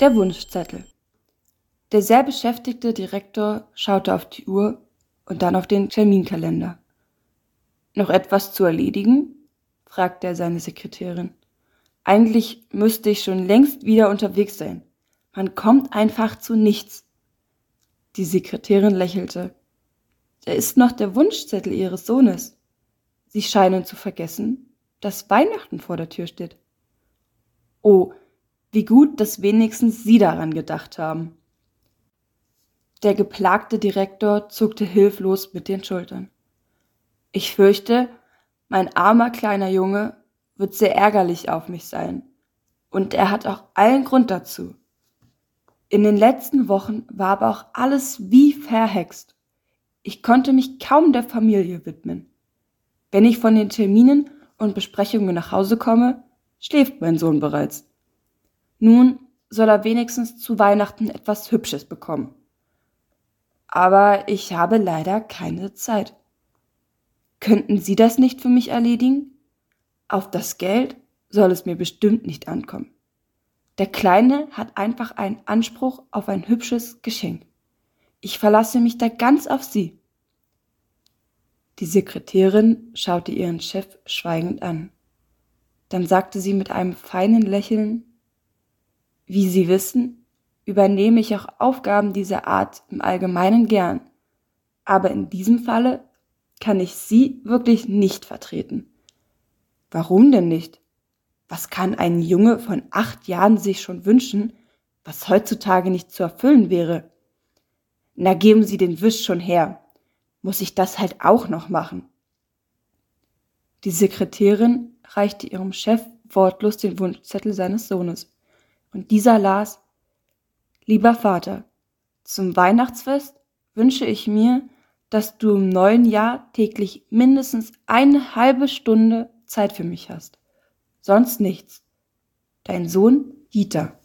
Der Wunschzettel. Der sehr beschäftigte Direktor schaute auf die Uhr und dann auf den Terminkalender. Noch etwas zu erledigen? fragte er seine Sekretärin. Eigentlich müsste ich schon längst wieder unterwegs sein. Man kommt einfach zu nichts. Die Sekretärin lächelte. Da ist noch der Wunschzettel Ihres Sohnes. Sie scheinen zu vergessen, dass Weihnachten vor der Tür steht. Oh, wie gut, dass wenigstens Sie daran gedacht haben. Der geplagte Direktor zuckte hilflos mit den Schultern. Ich fürchte, mein armer kleiner Junge wird sehr ärgerlich auf mich sein. Und er hat auch allen Grund dazu. In den letzten Wochen war aber auch alles wie verhext. Ich konnte mich kaum der Familie widmen. Wenn ich von den Terminen und Besprechungen nach Hause komme, schläft mein Sohn bereits. Nun soll er wenigstens zu Weihnachten etwas Hübsches bekommen. Aber ich habe leider keine Zeit. Könnten Sie das nicht für mich erledigen? Auf das Geld soll es mir bestimmt nicht ankommen. Der Kleine hat einfach einen Anspruch auf ein hübsches Geschenk. Ich verlasse mich da ganz auf Sie. Die Sekretärin schaute ihren Chef schweigend an. Dann sagte sie mit einem feinen Lächeln Wie Sie wissen, übernehme ich auch Aufgaben dieser Art im Allgemeinen gern, aber in diesem Falle kann ich Sie wirklich nicht vertreten. Warum denn nicht? Was kann ein Junge von acht Jahren sich schon wünschen, was heutzutage nicht zu erfüllen wäre? Na, geben Sie den Wisch schon her. Muss ich das halt auch noch machen? Die Sekretärin reichte ihrem Chef wortlos den Wunschzettel seines Sohnes, und dieser las Lieber Vater, zum Weihnachtsfest wünsche ich mir, dass du im neuen Jahr täglich mindestens eine halbe Stunde Zeit für mich hast. Sonst nichts. Dein Sohn Dieter.